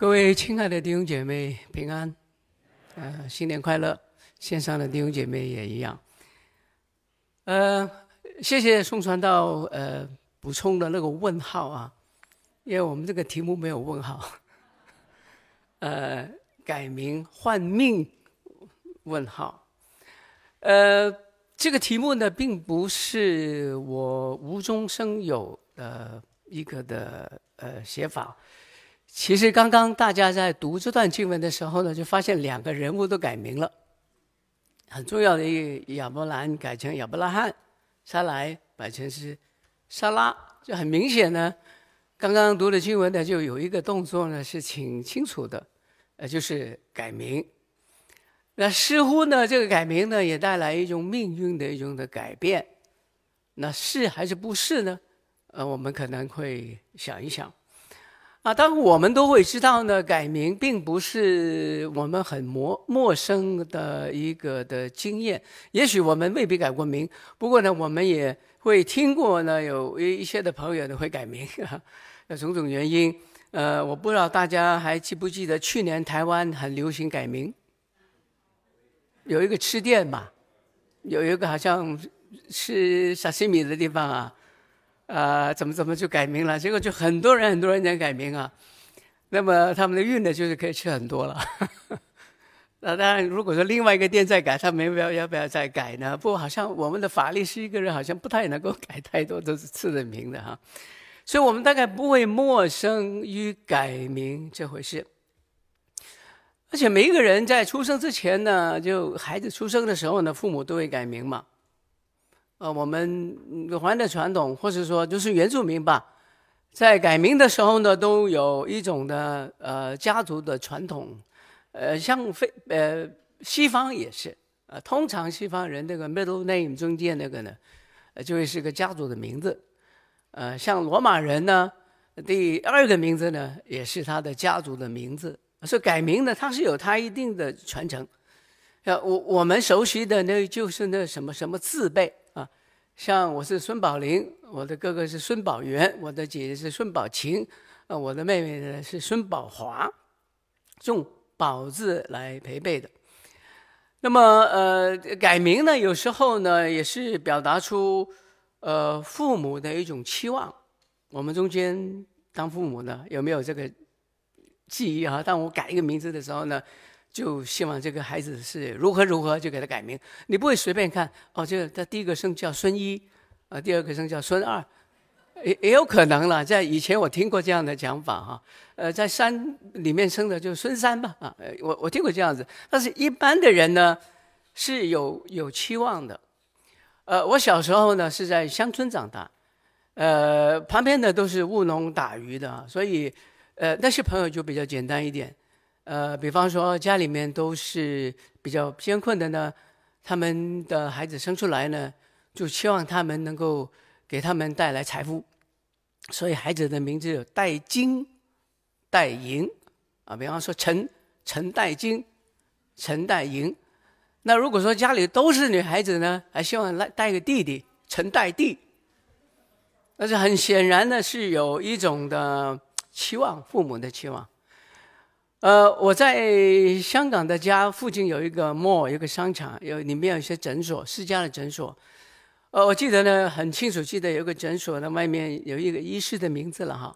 各位亲爱的弟兄姐妹平安，呃，新年快乐！线上的弟兄姐妹也一样。呃，谢谢宋传道呃补充的那个问号啊，因为我们这个题目没有问号。呃，改名换命？问号。呃，这个题目呢，并不是我无中生有的一个的呃写法。其实刚刚大家在读这段经文的时候呢，就发现两个人物都改名了，很重要的一个亚伯兰改成亚伯拉罕，撒莱改成是撒拉，就很明显呢。刚刚读的经文呢，就有一个动作呢是挺清楚的，呃，就是改名。那似乎呢，这个改名呢也带来一种命运的一种的改变。那是还是不是呢？呃，我们可能会想一想。啊，当然我们都会知道呢，改名并不是我们很陌陌生的一个的经验。也许我们未必改过名，不过呢，我们也会听过呢，有一一些的朋友呢会改名，有种种原因。呃，我不知道大家还记不记得去年台湾很流行改名，有一个吃店嘛，有一个好像是沙西米的地方啊。呃，怎么怎么就改名了？结果就很多人很多人在改名啊。那么他们的运呢，就是可以吃很多了。那当然，如果说另外一个店再改，他们要要不要再改呢？不好像我们的法律是一个人好像不太能够改太多都是次的名的哈。所以我们大概不会陌生于改名这回事。而且每一个人在出生之前呢，就孩子出生的时候呢，父母都会改名嘛。呃，我们有华人的传统，或者说就是原住民吧，在改名的时候呢，都有一种的呃家族的传统，呃，像非呃西方也是，呃，通常西方人那个 middle name 中间那个呢，就会是个家族的名字，呃，像罗马人呢，第二个名字呢，也是他的家族的名字，所以改名呢，它是有它一定的传承，呃，我我们熟悉的那就是那什么什么字辈。像我是孙宝林，我的哥哥是孙宝元，我的姐姐是孙宝琴，呃，我的妹妹呢是孙宝华，用“宝”字来陪辈的。那么，呃，改名呢，有时候呢也是表达出呃父母的一种期望。我们中间当父母的有没有这个记忆啊？当我改一个名字的时候呢，就希望这个孩子是如何如何，就给他改名。你不会随便看哦，这个他第一个生叫孙一，啊，第二个生叫孙二，也也有可能了。在以前我听过这样的讲法哈，呃，在山里面生的就孙三吧，啊，我我听过这样子。但是一般的人呢是有有期望的。呃，我小时候呢是在乡村长大，呃，旁边的都是务农打鱼的，所以呃那些朋友就比较简单一点。呃，比方说家里面都是比较艰困的呢，他们的孩子生出来呢，就希望他们能够给他们带来财富，所以孩子的名字有带金、带银啊。比方说陈陈带金、陈带银。那如果说家里都是女孩子呢，还希望来带个弟弟陈带弟。但是很显然呢，是有一种的期望，父母的期望。呃，我在香港的家附近有一个 mall，有个商场，有里面有一些诊所，私家的诊所。呃，我记得呢很清楚，记得有个诊所的外面有一个医师的名字了哈。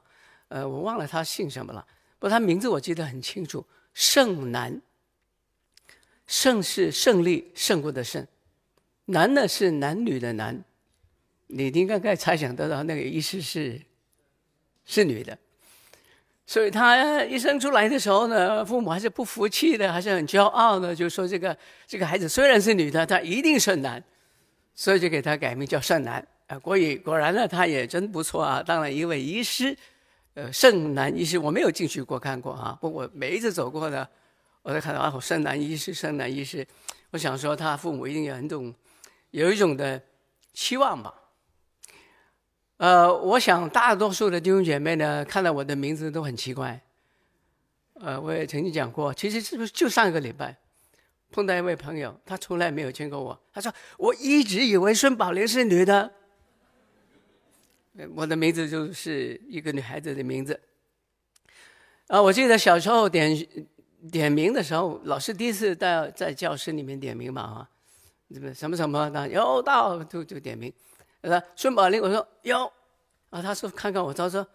呃，我忘了他姓什么了，不过他名字我记得很清楚，胜男。胜是胜利胜过的胜，男呢是男女的男。你应该该猜想得到那个医师是是女的。所以他一生出来的时候呢，父母还是不服气的，还是很骄傲的，就说这个这个孩子虽然是女的，她一定是男，所以就给他改名叫胜男。啊，果语果然呢，他也真不错啊，当了一位医师，呃，圣男医师。我没有进去过看过啊，不过每一次走过呢，我都看到啊，圣男医师，圣男医师。我想说，他父母一定有很种有一种的期望吧。呃，我想大多数的弟兄姐妹呢，看到我的名字都很奇怪。呃，我也曾经讲过，其实是不是就上一个礼拜碰到一位朋友，他从来没有见过我。他说：“我一直以为孙宝玲是女的。”我的名字就是一个女孩子的名字。啊，我记得小时候点点名的时候，老师第一次在在教室里面点名嘛，啊，什么什么什么的，有到就就点名。呃，孙宝玲，我说有，啊，他说看看我，他说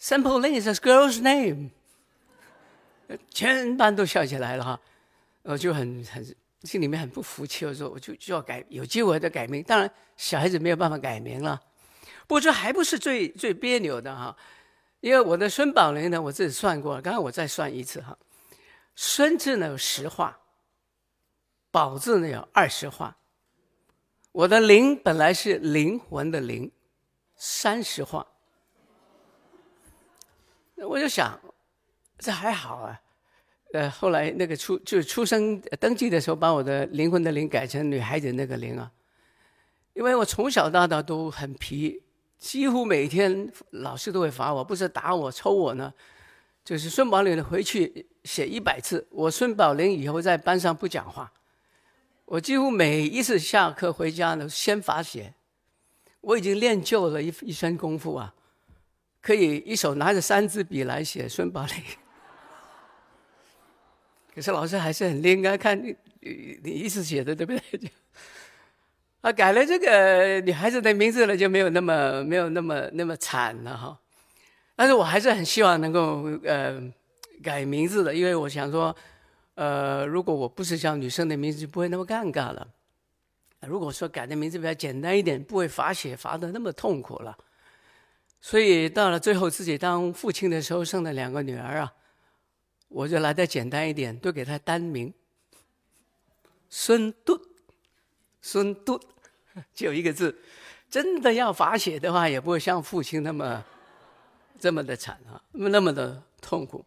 ，Simple Lin is a girl's name，全班都笑起来了哈，我就很很心里面很不服气，我说我就就要改，有机会再改名，当然小孩子没有办法改名了。不过这还不是最最别扭的哈，因为我的孙宝玲呢，我自己算过了，刚刚我再算一次哈。孙字呢有十画，宝字呢有二十画，我的灵本来是灵魂的灵，三十画。我就想，这还好啊。呃，后来那个出就是出生登记的时候，把我的灵魂的灵改成女孩子那个灵啊，因为我从小到大都很皮。几乎每天老师都会罚我，不是打我、抽我呢，就是孙宝玲回去写一百次。我孙宝玲以后在班上不讲话，我几乎每一次下课回家呢，先罚写。我已经练就了一一身功夫啊，可以一手拿着三支笔来写孙宝林。可是老师还是很应该看你你一直写的对不对？啊，改了这个女孩子的名字了，就没有那么没有那么那么惨了哈。但是我还是很希望能够呃改名字的，因为我想说，呃，如果我不是叫女生的名字，就不会那么尴尬了。如果说改的名字比较简单一点，不会罚写罚的那么痛苦了。所以到了最后自己当父亲的时候，生了两个女儿啊，我就来得简单一点，都给她单名，孙杜。孙杜，只有一个字，真的要罚写的话，也不会像父亲那么这么的惨啊，那么的痛苦。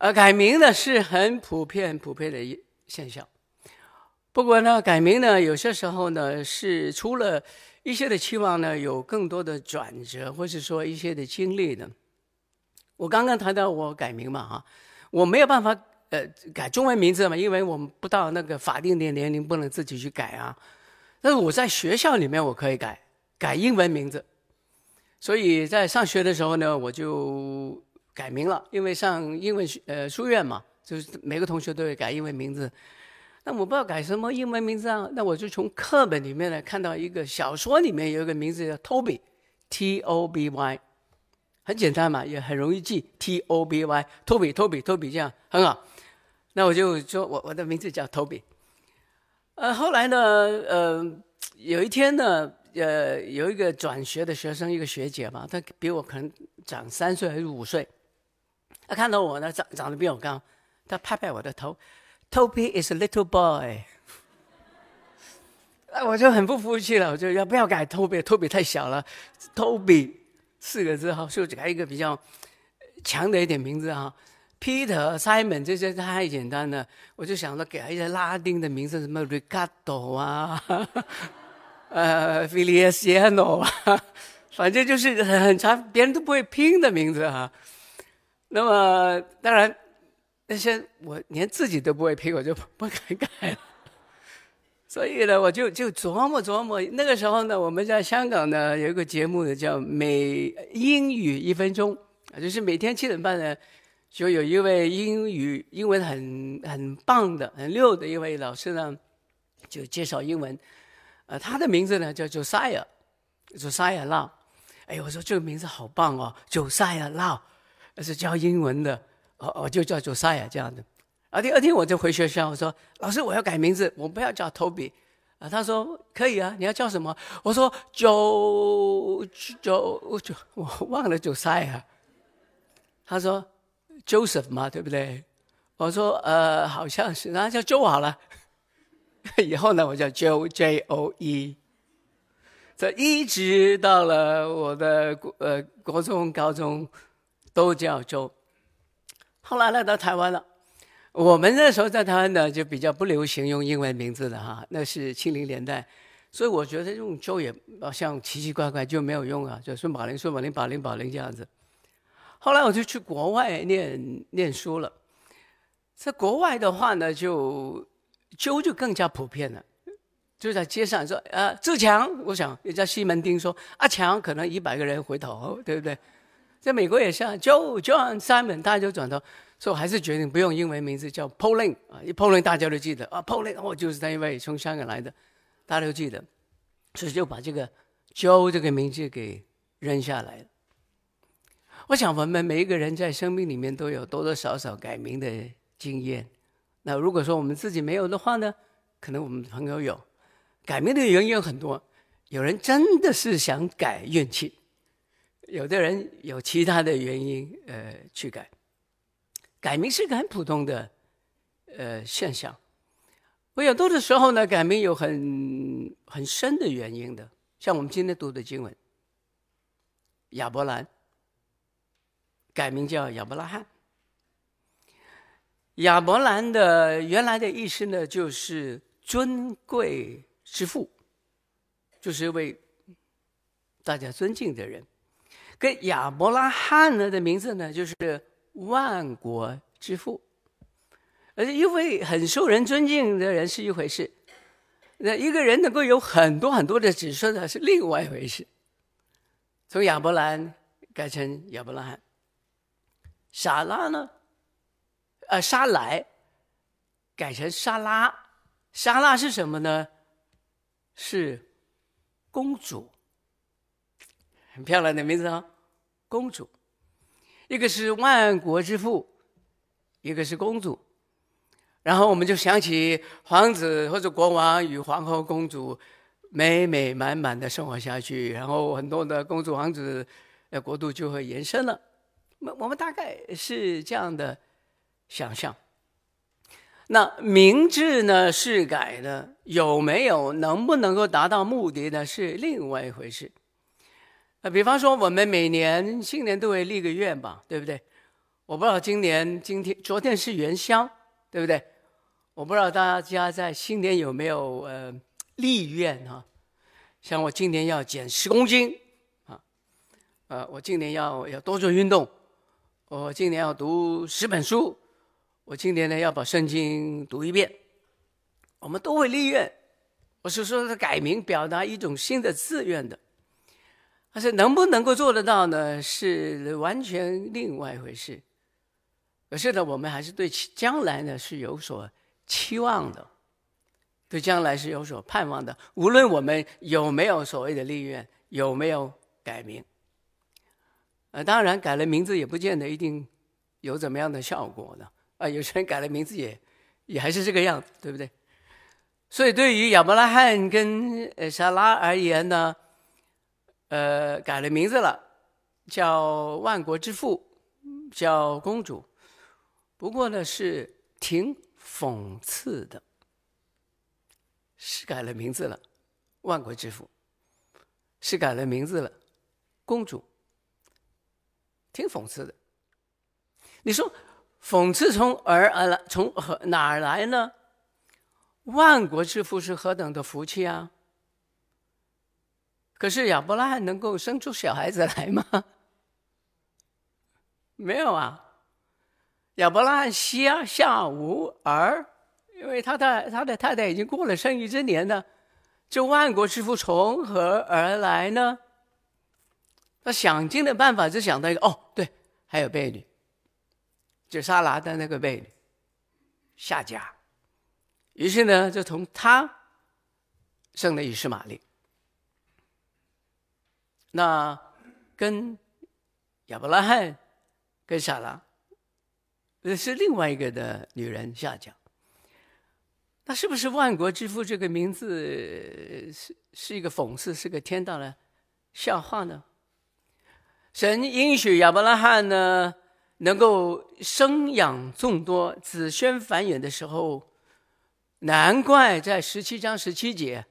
呃，改名呢是很普遍、普遍的一现象。不过呢，改名呢，有些时候呢是除了一些的期望呢，有更多的转折，或是说一些的经历呢。我刚刚谈到我改名嘛，哈，我没有办法。呃，改中文名字嘛，因为我们不到那个法定的年龄，不能自己去改啊。但是我在学校里面我可以改，改英文名字。所以在上学的时候呢，我就改名了，因为上英文学呃书院嘛，就是每个同学都会改英文名字。那我不知道改什么英文名字啊，那我就从课本里面呢看到一个小说里面有一个名字叫 Toby，T-O-B-Y，很简单嘛，也很容易记，T-O-B-Y，Toby，Toby，Toby 这样很好。那我就说我我的名字叫 Toby，呃，后来呢，呃，有一天呢，呃，有一个转学的学生，一个学姐嘛，她比我可能长三岁还是五岁，他看到我呢，长长得比我高，他拍拍我的头，Toby is a little boy，哎，我就很不服气了，我就要不要改 Toby？Toby 太小了，Toby 四个字哈，就改一个比较强的一点名字哈。Peter、Simon 这些太简单了，我就想着给他一些拉丁的名字，什么 Ricardo 啊，呃，Feliciano 啊，反正就是很长，别人都不会拼的名字啊。那么当然那些我连自己都不会拼，我就不敢改了。所以呢，我就就琢磨琢磨。那个时候呢，我们在香港呢有一个节目呢，叫《美英语一分钟》，就是每天七点半呢。就有一位英语英文很很棒的、很溜的一位老师呢，就介绍英文。呃，他的名字呢叫 Josiah，Josiah Lau。哎，我说这个名字好棒哦，Josiah Lau，是教英文的，哦我，就叫 Josiah 这样的。啊，第二天我就回学校，我说老师，我要改名字，我不要叫 Toby。啊，他说可以啊，你要叫什么？我说 Jo Jo Jo，我忘了 Josiah。他说。Joseph 嘛，对不对？我说呃，好像是，那叫 Joe 好了。以后呢，我叫 Joe J O E。这一直到了我的呃国中、高中都叫周。后来来到台湾了，我们那时候在台湾呢，就比较不流行用英文名字的哈，那是七零年代，所以我觉得用周也好像奇奇怪怪，就没有用啊，就孙宝林、孙宝林、宝林、宝林这样子。后来我就去国外念念书了，在国外的话呢，就就就更加普遍了，就在街上说啊，志强，我想人家西门町说阿强，可能一百个人回头，对不对？在美国也像，Joe、John、Simon，大家就转头说，还是决定不用英文名字叫 Pauline 啊，一 Pauline 大家都记得啊，Pauline 哦，就是那位从香港来的，大家都记得，所以就把这个 Joe 这个名字给扔下来了。我想我们每一个人在生命里面都有多多少少改名的经验。那如果说我们自己没有的话呢，可能我们朋友有。改名的原因有很多，有人真的是想改运气。有的人有其他的原因，呃，去改。改名是个很普通的，呃，现象。我有多的时候呢，改名有很很深的原因的。像我们今天读的经文，亚伯兰改名叫亚伯拉罕。亚伯兰的原来的意思呢，就是尊贵之父，就是一位大家尊敬的人。跟亚伯拉罕呢的名字呢，就是万国之父，而且一位很受人尊敬的人是一回事，那一个人能够有很多很多的子孙呢，是另外一回事。从亚伯兰改成亚伯拉罕，撒拉呢，呃，沙莱改成沙拉，沙拉是什么呢？是公主。很漂亮的名字啊，公主，一个是万国之父，一个是公主，然后我们就想起皇子或者国王与皇后、公主美美满满的生活下去，然后很多的公主、王子的国度就会延伸了。我我们大概是这样的想象。那明智呢是改的，有没有能不能够达到目的呢？是另外一回事。那比方说，我们每年新年都会立个愿吧，对不对？我不知道今年、今天、昨天是元宵，对不对？我不知道大家在新年有没有呃立愿哈？像我今年要减十公斤啊，呃，我今年要要多做运动，我今年要读十本书，我今年呢要把圣经读一遍。我们都会立愿，我是说是改名，表达一种新的志愿的。但是能不能够做得到呢？是完全另外一回事。可是呢，我们还是对将来呢是有所期望的，对将来是有所盼望的。无论我们有没有所谓的立愿，有没有改名，呃，当然改了名字也不见得一定有怎么样的效果的。啊，有些人改了名字也也还是这个样子，对不对？所以对于亚伯拉罕跟呃撒拉而言呢，呃，改了名字了，叫万国之父，叫公主。不过呢，是挺讽刺的，是改了名字了，万国之父，是改了名字了，公主，挺讽刺的。你说讽刺从而而来，从何哪儿来呢？万国之父是何等的福气啊！可是亚伯拉罕能够生出小孩子来吗？没有啊。亚伯拉罕膝下无儿，因为他的他的太太已经过了生育之年了。这万国之父从何而来呢？他想尽的办法，只想到一个哦，对，还有贝女，就撒拉的那个贝女夏家。于是呢，就从他生了以实玛利。那跟亚伯拉罕、跟撒拉，这是另外一个的女人夏甲。那是不是万国之父这个名字是是一个讽刺，是个天大的笑话呢？神应许亚伯拉罕呢，能够生养众多、子孙繁衍的时候，难怪在十七章十七节。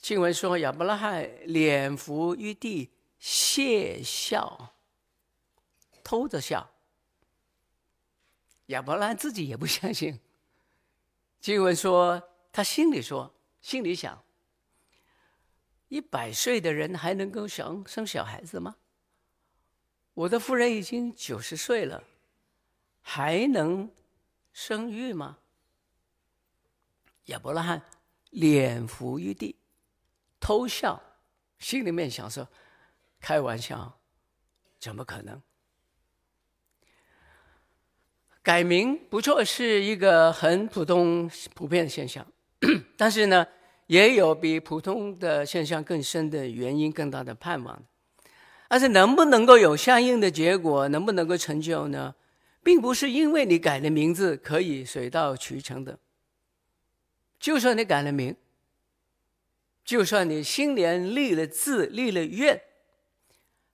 经文说：“亚伯拉罕脸伏于地，窃笑，偷着笑。”亚伯拉罕自己也不相信。经文说，他心里说，心里想：一百岁的人还能够想生小孩子吗？我的夫人已经九十岁了，还能生育吗？亚伯拉罕脸伏于地。偷笑，心里面想说：“开玩笑，怎么可能？改名不错，是一个很普通、普遍的现象，但是呢，也有比普通的现象更深的原因、更大的盼望。但是能不能够有相应的结果，能不能够成就呢？并不是因为你改了名字可以水到渠成的。就算你改了名，就算你新年立了志、立了愿，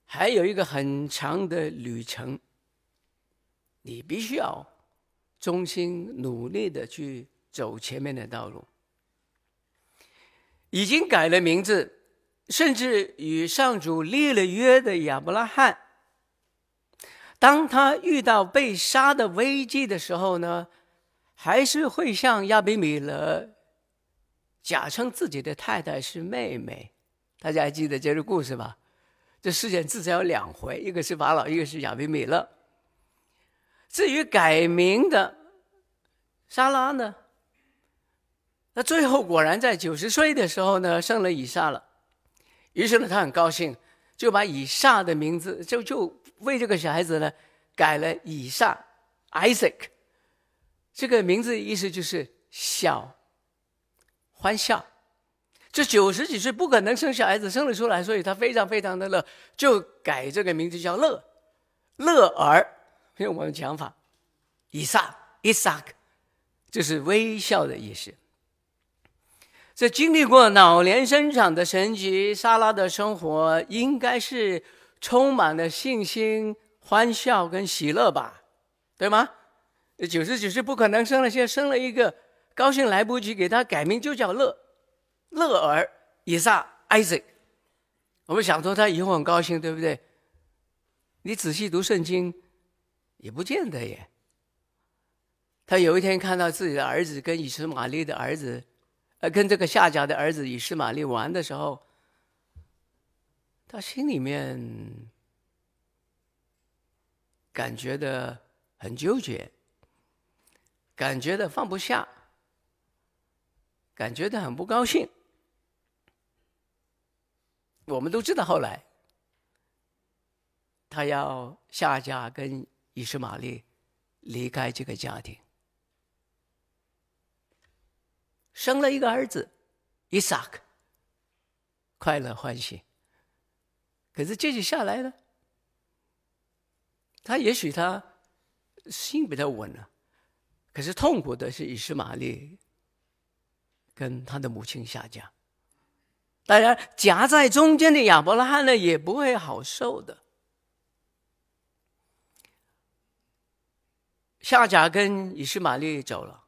还有一个很长的旅程，你必须要衷心努力的去走前面的道路。已经改了名字，甚至与上主立了约的亚伯拉罕，当他遇到被杀的危机的时候呢，还是会向亚比米勒。假称自己的太太是妹妹，大家还记得这个故事吧？这事件至少有两回，一个是法老，一个是亚比米勒。至于改名的莎拉呢，那最后果然在九十岁的时候呢，生了以撒了。于是呢，他很高兴，就把以撒的名字就就为这个小孩子呢改了以撒 （Isaac）。这个名字意思就是小。欢笑，这九十几岁不可能生小孩子，生了出来，所以他非常非常的乐，就改这个名字叫乐，乐儿，用我们讲法，以撒，Isaac，就是微笑的意思。这经历过老年生长的神迹，撒拉的生活应该是充满了信心、欢笑跟喜乐吧，对吗？九十几岁不可能生了，现在生了一个。高兴来不及，给他改名就叫乐，乐尔以撒 Isaac。我们想说他以后很高兴，对不对？你仔细读圣经，也不见得耶。他有一天看到自己的儿子跟以实玛利的儿子，呃，跟这个夏甲的儿子以实玛利玩的时候，他心里面感觉的很纠结，感觉的放不下。感觉到很不高兴。我们都知道，后来他要下嫁跟以实玛利离开这个家庭，生了一个儿子以撒，快乐欢喜。可是接着下来呢，他也许他心比较稳了，可是痛苦的是以实玛利。跟他的母亲夏甲，当然夹在中间的亚伯拉罕呢，也不会好受的。夏甲跟以实玛利走了，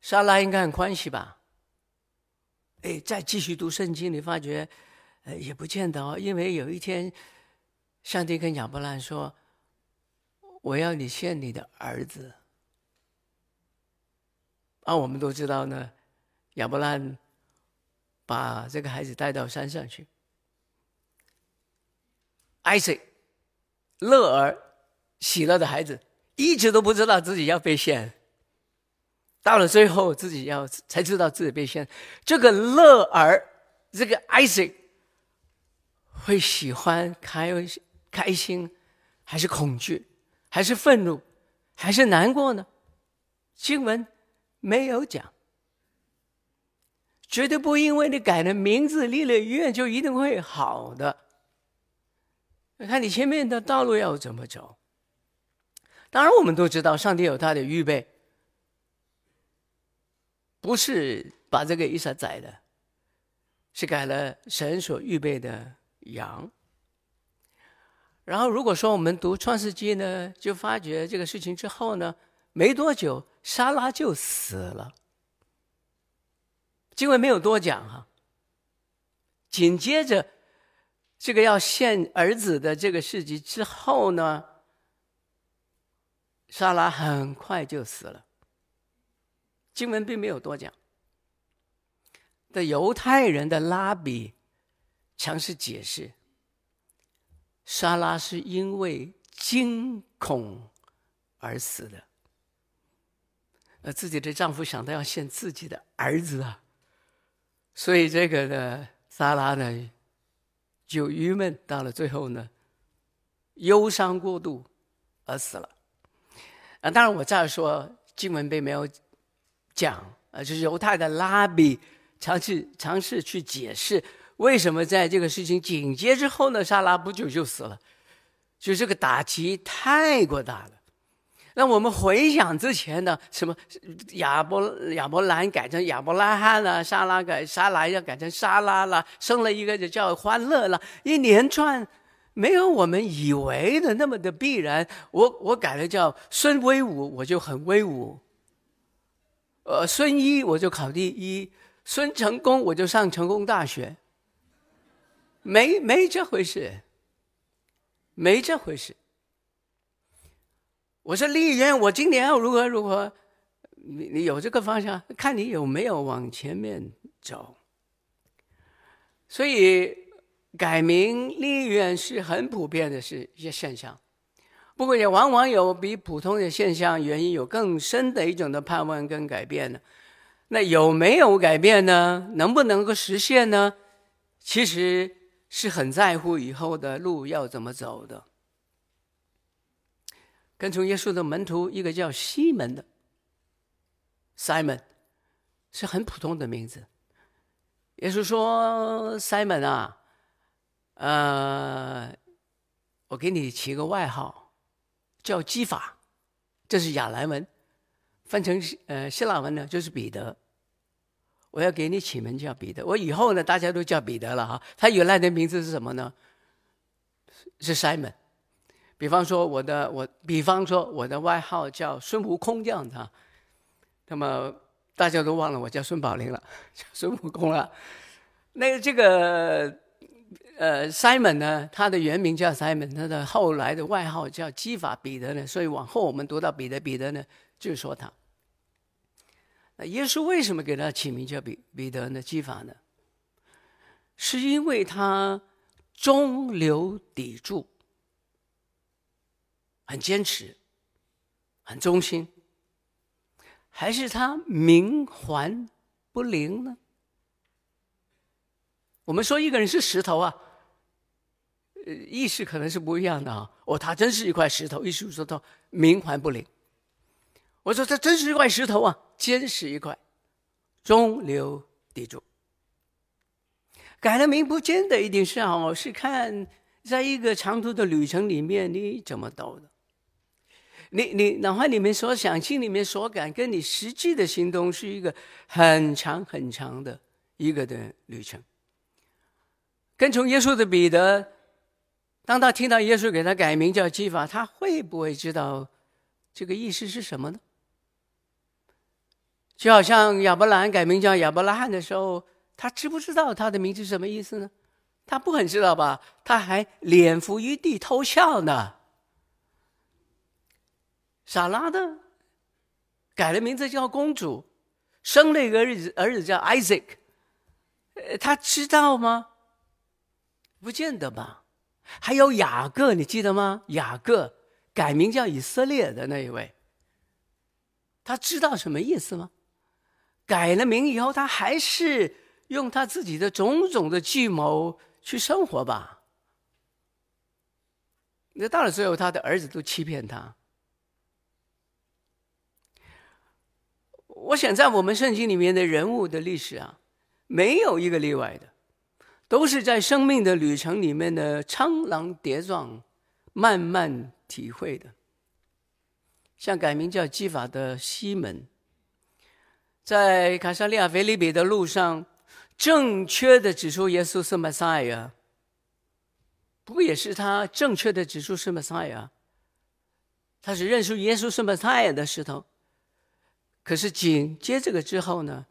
莎拉应该很欢喜吧？哎，再继续读圣经，你发觉，呃，也不见得哦，因为有一天，上帝跟亚伯拉罕说：“我要你献你的儿子。”啊，我们都知道呢。亚伯拉罕把这个孩子带到山上去，Isaac，乐儿，喜乐的孩子，一直都不知道自己要被献，到了最后自己要才知道自己被献。这个乐儿，这个 Isaac，会喜欢开开心，还是恐惧，还是愤怒，还是难过呢？经文没有讲。绝对不因为你改了名字、立了愿，就一定会好的。看你前面的道路要怎么走。当然，我们都知道上帝有他的预备，不是把这个以撒宰了，是改了神所预备的羊。然后，如果说我们读创世纪呢，就发觉这个事情之后呢，没多久，莎拉就死了。经文没有多讲哈，紧接着这个要献儿子的这个事迹之后呢，莎拉很快就死了。经文并没有多讲。的犹太人的拉比尝试解释，莎拉是因为惊恐而死的，而自己的丈夫想到要献自己的儿子啊。所以这个呢，撒拉呢就郁闷，到了最后呢，忧伤过度而死了。啊，当然我再说经文并没有讲，啊，就是犹太的拉比尝试尝试去解释为什么在这个事情紧接之后呢，撒拉不久就死了，就这个打击太过大了。那我们回想之前的什么亚伯亚伯兰改成亚伯拉罕了，沙拉改沙拉要改成沙拉了，生了一个就叫欢乐了，一连串没有我们以为的那么的必然。我我改了叫孙威武，我就很威武。呃，孙一我就考第一，孙成功我就上成功大学。没没这回事，没这回事。我说立愿，我今年要如何如何？你你有这个方向，看你有没有往前面走。所以改名立愿是很普遍的是一些现象，不过也往往有比普通的现象原因有更深的一种的盼望跟改变呢。那有没有改变呢？能不能够实现呢？其实是很在乎以后的路要怎么走的。跟从耶稣的门徒，一个叫西门的 Simon，是很普通的名字。耶稣说：“Simon 啊，呃，我给你起个外号，叫基法，这是亚兰文，翻成呃希腊文呢就是彼得。我要给你起名叫彼得。我以后呢，大家都叫彼得了哈。他原来的名字是什么呢？是 Simon。”比方说我的我，比方说我的外号叫孙悟空这样的，那么大家都忘了我叫孙宝林了，叫孙悟空了。那个这个呃，Simon 呢，他的原名叫 Simon，他的后来的外号叫基法彼得呢，所以往后我们读到彼得彼得呢，就说他。那耶稣为什么给他起名叫彼彼得呢？基法呢？是因为他中流砥柱。很坚持，很忠心，还是他冥顽不灵呢？我们说一个人是石头啊，呃，意思可能是不一样的啊。哦，他真是一块石头，意思说他冥顽不灵。我说他真是一块石头啊，坚实一块，中流砥柱。改了名不见得一定是好，是看在一个长途的旅程里面你怎么走的。你你脑海里面所想，心里面所感，跟你实际的行动是一个很长很长的一个的旅程。跟从耶稣的彼得，当他听到耶稣给他改名叫基法，他会不会知道这个意思是什么呢？就好像亚伯兰改名叫亚伯拉罕的时候，他知不知道他的名字什么意思呢？他不很知道吧？他还脸伏于地偷笑呢。撒拉的改了名字叫公主，生了一个儿子，儿子叫 Isaac，他知道吗？不见得吧。还有雅各，你记得吗？雅各改名叫以色列的那一位，他知道什么意思吗？改了名以后，他还是用他自己的种种的计谋去生活吧。那到了最后，他的儿子都欺骗他。我想在我们圣经里面的人物的历史啊，没有一个例外的，都是在生命的旅程里面的苍狼跌撞，慢慢体会的。像改名叫基法的西门，在卡萨利亚腓立比的路上，正确的指出耶稣是弥赛亚，不过也是他正确的指出是弥赛亚，他是认出耶稣是弥赛亚的石头。可是紧接这个之后呢，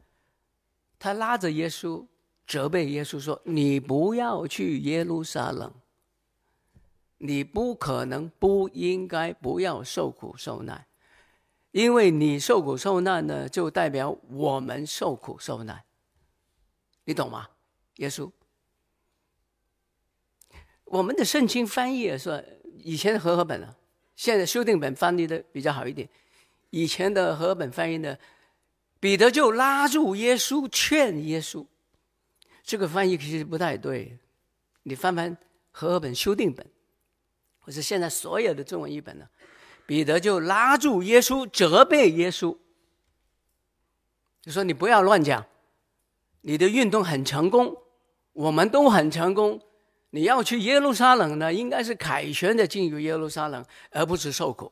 他拉着耶稣，责备耶稣说：“你不要去耶路撒冷，你不可能不应该不要受苦受难，因为你受苦受难呢，就代表我们受苦受难，你懂吗？”耶稣，我们的圣经翻译也说，以前的和合本啊，现在修订本翻译的比较好一点。以前的和本翻译呢，彼得就拉住耶稣，劝耶稣。这个翻译其实不太对，你翻翻和本修订本，或者现在所有的中文译本呢，彼得就拉住耶稣，责备耶稣，就说：“你不要乱讲，你的运动很成功，我们都很成功。你要去耶路撒冷呢，应该是凯旋的进入耶路撒冷，而不是受苦。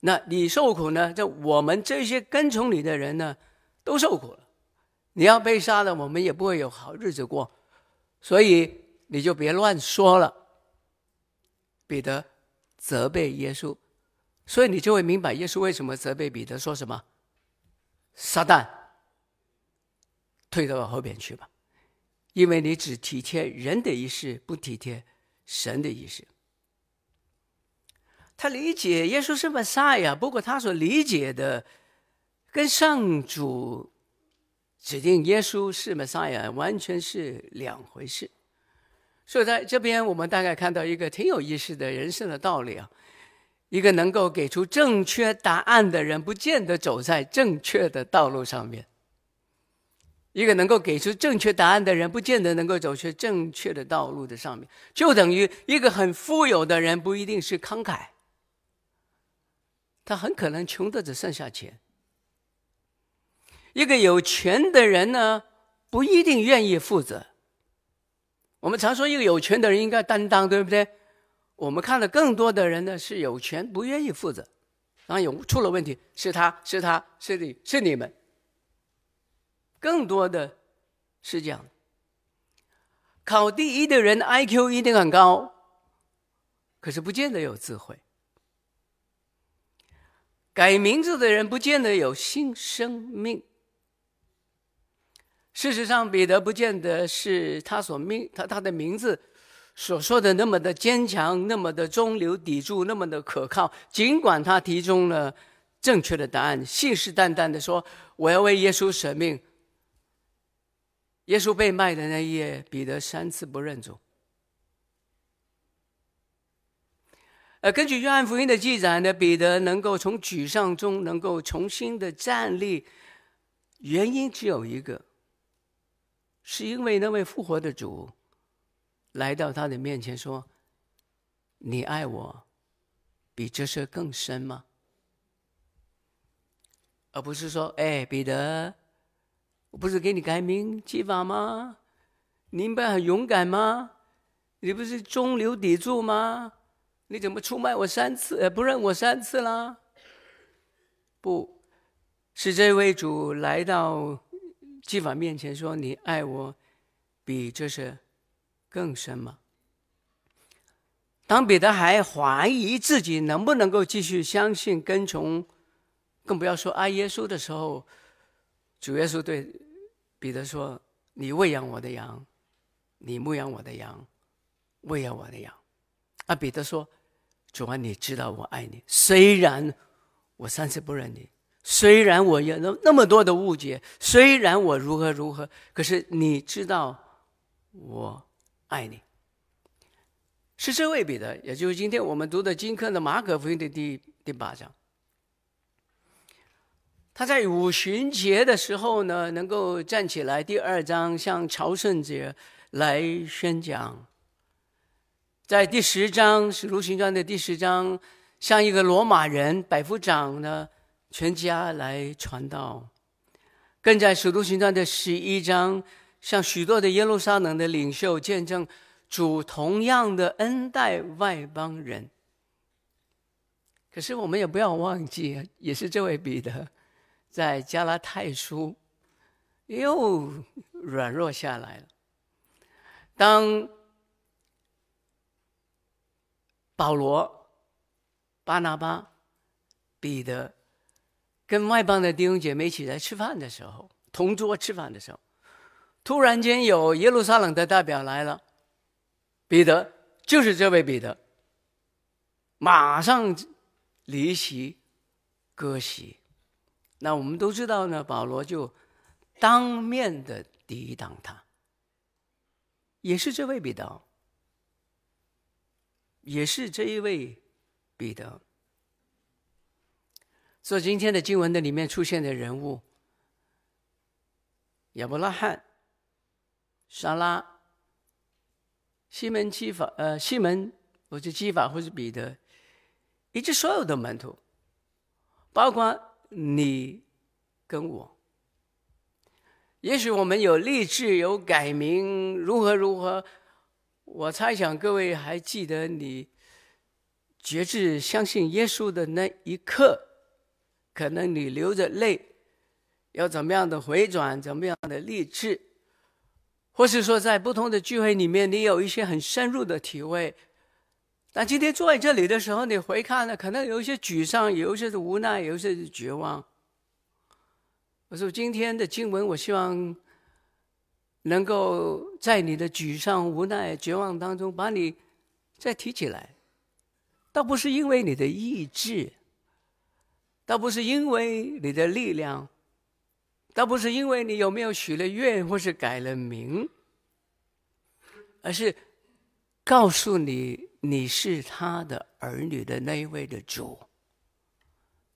那你受苦呢，就我们这些跟从你的人呢，都受苦了。你要被杀了，我们也不会有好日子过。所以你就别乱说了。”彼得责备耶稣。所以你就会明白耶稣为什么责备彼得，说什么：“撒旦，退到后边去吧，因为你只体贴人的意思，不体贴神的意思。”他理解耶稣是弥赛亚，不过他所理解的跟上主指定耶稣是弥赛亚完全是两回事。所以在这边，我们大概看到一个挺有意思的人生的道理啊。一个能够给出正确答案的人，不见得走在正确的道路上面；一个能够给出正确答案的人，不见得能够走去正确的道路的上面。就等于一个很富有的人，不一定是慷慨，他很可能穷的只剩下钱；一个有权的人呢，不一定愿意负责。我们常说，一个有权的人应该担当，对不对？我们看到更多的人呢，是有权不愿意负责，然后有出了问题，是他是他是你是你们，更多的是这样。考第一的人 IQ 一定很高，可是不见得有智慧。改名字的人不见得有新生命。事实上，彼得不见得是他所命他他的名字。所说的那么的坚强，那么的中流砥柱，那么的可靠。尽管他提供了正确的答案，信誓旦旦的说：“我要为耶稣舍命。”耶稣被卖的那一夜，彼得三次不认主。呃，根据约翰福音的记载呢，彼得能够从沮丧中能够重新的站立，原因只有一个，是因为那位复活的主。来到他的面前说：“你爱我，比这些更深吗？”而不是说：“哎，彼得，我不是给你改名记法吗？你不很勇敢吗？你不是中流砥柱吗？你怎么出卖我三次，呃不认我三次啦？”不是这位主来到记法面前说：“你爱我，比这是。”更深吗？当彼得还怀疑自己能不能够继续相信跟从，更不要说爱耶稣的时候，主耶稣对彼得说：“你喂养我的羊，你牧养我的羊，喂养我的羊。”啊，彼得说：“主啊，你知道我爱你，虽然我三次不认你，虽然我有那那么多的误解，虽然我如何如何，可是你知道我。”爱你，是这位彼得，也就是今天我们读的金科的马可福音的第第八章。他在五旬节的时候呢，能够站起来，第二章向朝圣节来宣讲。在第十章《使徒行传》的第十章，向一个罗马人百夫长呢全家来传道。更在《使徒行传》的十一章。向许多的耶路撒冷的领袖见证主同样的恩待外邦人。可是我们也不要忘记，也是这位彼得，在加拉太书又软弱下来了。当保罗、巴拿巴、彼得跟外邦的弟兄姐妹一起来吃饭的时候，同桌吃饭的时候。突然间有耶路撒冷的代表来了，彼得就是这位彼得，马上离席割席。那我们都知道呢，保罗就当面的抵挡他，也是这位彼得，也是这一位彼得。所以今天的经文的里面出现的人物，亚伯拉罕。沙拉、西门基法、呃，西门或是基法，或是彼得，以及所有的门徒，包括你跟我。也许我们有立志，有改名，如何如何？我猜想各位还记得你决志相信耶稣的那一刻，可能你流着泪，要怎么样的回转，怎么样的立志，或是说在不同的聚会里面，你有一些很深入的体会。但今天坐在这里的时候，你回看了，可能有一些沮丧，有一些的无奈，有一些的绝望。我说今天的经文，我希望能够在你的沮丧、无奈、绝望当中，把你再提起来。倒不是因为你的意志，倒不是因为你的力量，倒不是因为你有没有许了愿或是改了名，而是告诉你你是他的儿女的那一位的主，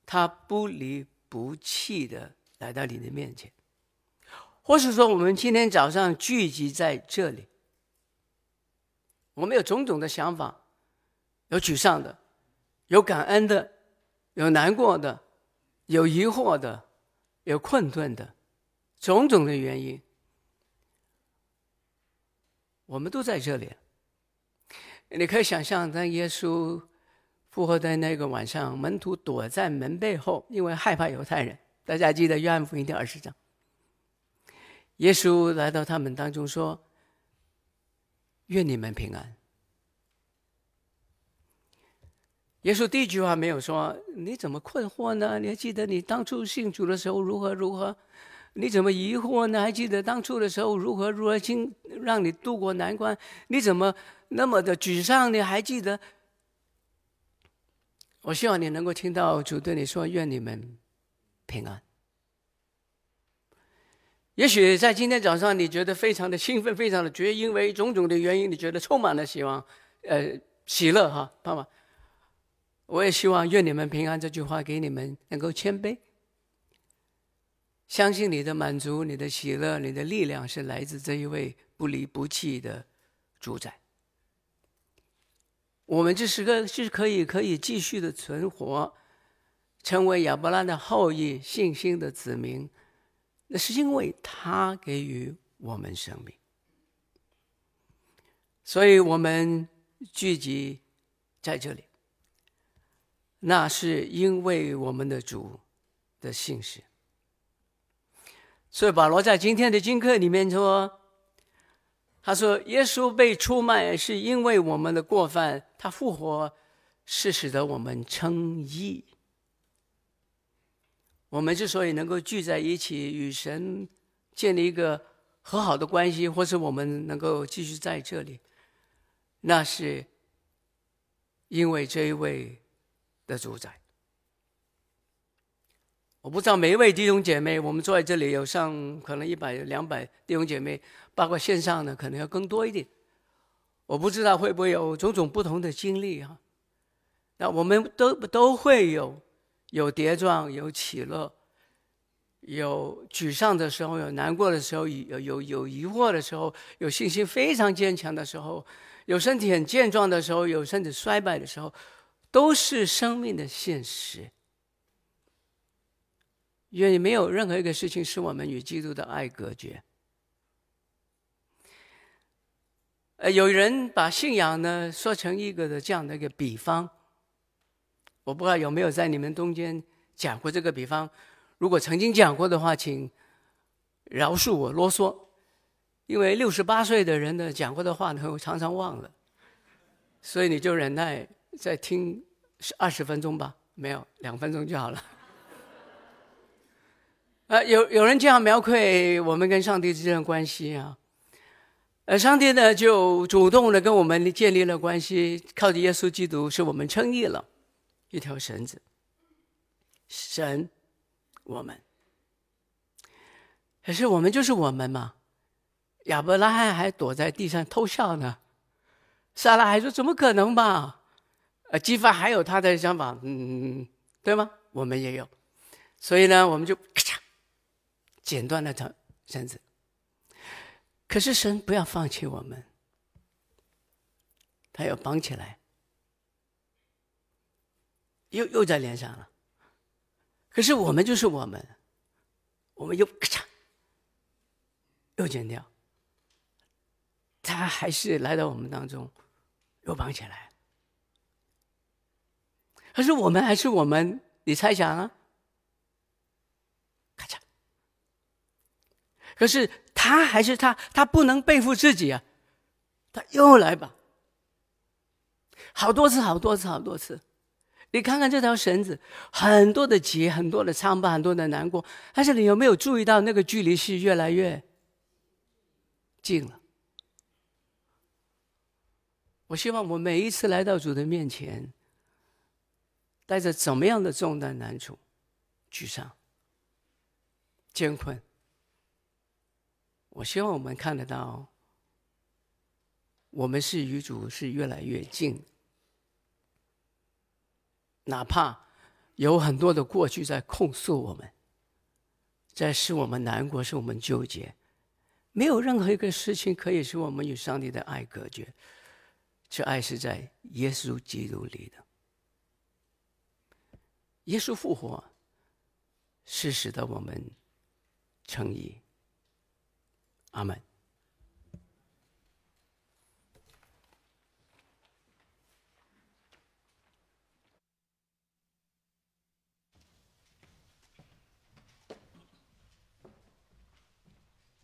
他不离不弃的。来到你的面前，或是说，我们今天早上聚集在这里，我们有种种的想法，有沮丧的，有感恩的，有难过的，有疑惑的，有困顿的，种种的原因，我们都在这里。你可以想象，当耶稣复活的那个晚上，门徒躲在门背后，因为害怕犹太人。大家记得约翰福音第二十章，耶稣来到他们当中说：“愿你们平安。”耶稣第一句话没有说：“你怎么困惑呢？你还记得你当初信主的时候如何如何？你怎么疑惑呢？还记得当初的时候如何如何经让你度过难关？你怎么那么的沮丧？你还记得？”我希望你能够听到主对你说：“愿你们。”平安。也许在今天早上，你觉得非常的兴奋，非常的觉得，因为种种的原因，你觉得充满了希望，呃，喜乐哈，爸爸。我也希望愿你们平安这句话给你们能够谦卑，相信你的满足、你的喜乐、你的力量是来自这一位不离不弃的主宰。我们这是个是可以可以继续的存活。成为亚伯拉的后裔、信心的子民，那是因为他给予我们生命，所以我们聚集在这里。那是因为我们的主的信实。所以保罗在今天的经课里面说：“他说，耶稣被出卖是因为我们的过犯，他复活是使得我们称义。”我们之所以能够聚在一起，与神建立一个和好的关系，或是我们能够继续在这里，那是因为这一位的主宰。我不知道每一位弟兄姐妹，我们坐在这里有上可能一百两百弟兄姐妹，包括线上的可能要更多一点。我不知道会不会有种种不同的经历哈。那我们都都会有。有跌撞，有起落，有沮丧的时候，有难过的时候，有有有疑惑的时候，有信心非常坚强的时候，有身体很健壮的时候，有身体衰败的时候，都是生命的现实。因为没有任何一个事情使我们与基督的爱隔绝。呃，有人把信仰呢说成一个的这样的一个比方。我不知道有没有在你们中间讲过这个比方，如果曾经讲过的话，请饶恕我啰嗦，因为六十八岁的人呢讲过的话呢，我常常忘了，所以你就忍耐再听二十分钟吧，没有两分钟就好了。呃，有有人这样描绘我们跟上帝之间的关系啊，呃，上帝呢就主动的跟我们建立了关系，靠着耶稣基督是我们称义了。一条绳子，神，我们，可是我们就是我们嘛。亚伯拉罕还躲在地上偷笑呢，撒拉还说怎么可能吧？呃，基法还有他的想法，嗯，对吗？我们也有，所以呢，我们就咔嚓剪断了他绳子。可是神不要放弃我们，他要绑起来，又又在连上了。可是我们就是我们，我们又咔嚓又剪掉，他还是来到我们当中，又绑起来。可是我们还是我们，你猜想啊？咔嚓。可是他还是他，他不能背负自己啊，他又来吧。好多次，好多次，好多次。你看看这条绳子，很多的结，很多的苍疤，很多的难过。但是你有没有注意到那个距离是越来越近了？我希望我每一次来到主的面前，带着怎么样的重担、难处、沮丧、艰困，我希望我们看得到，我们是与主是越来越近。哪怕有很多的过去在控诉我们，在使我们难过，使我们纠结，没有任何一个事情可以使我们与上帝的爱隔绝。这爱是在耶稣基督里的。耶稣复活是使得我们称义。阿门。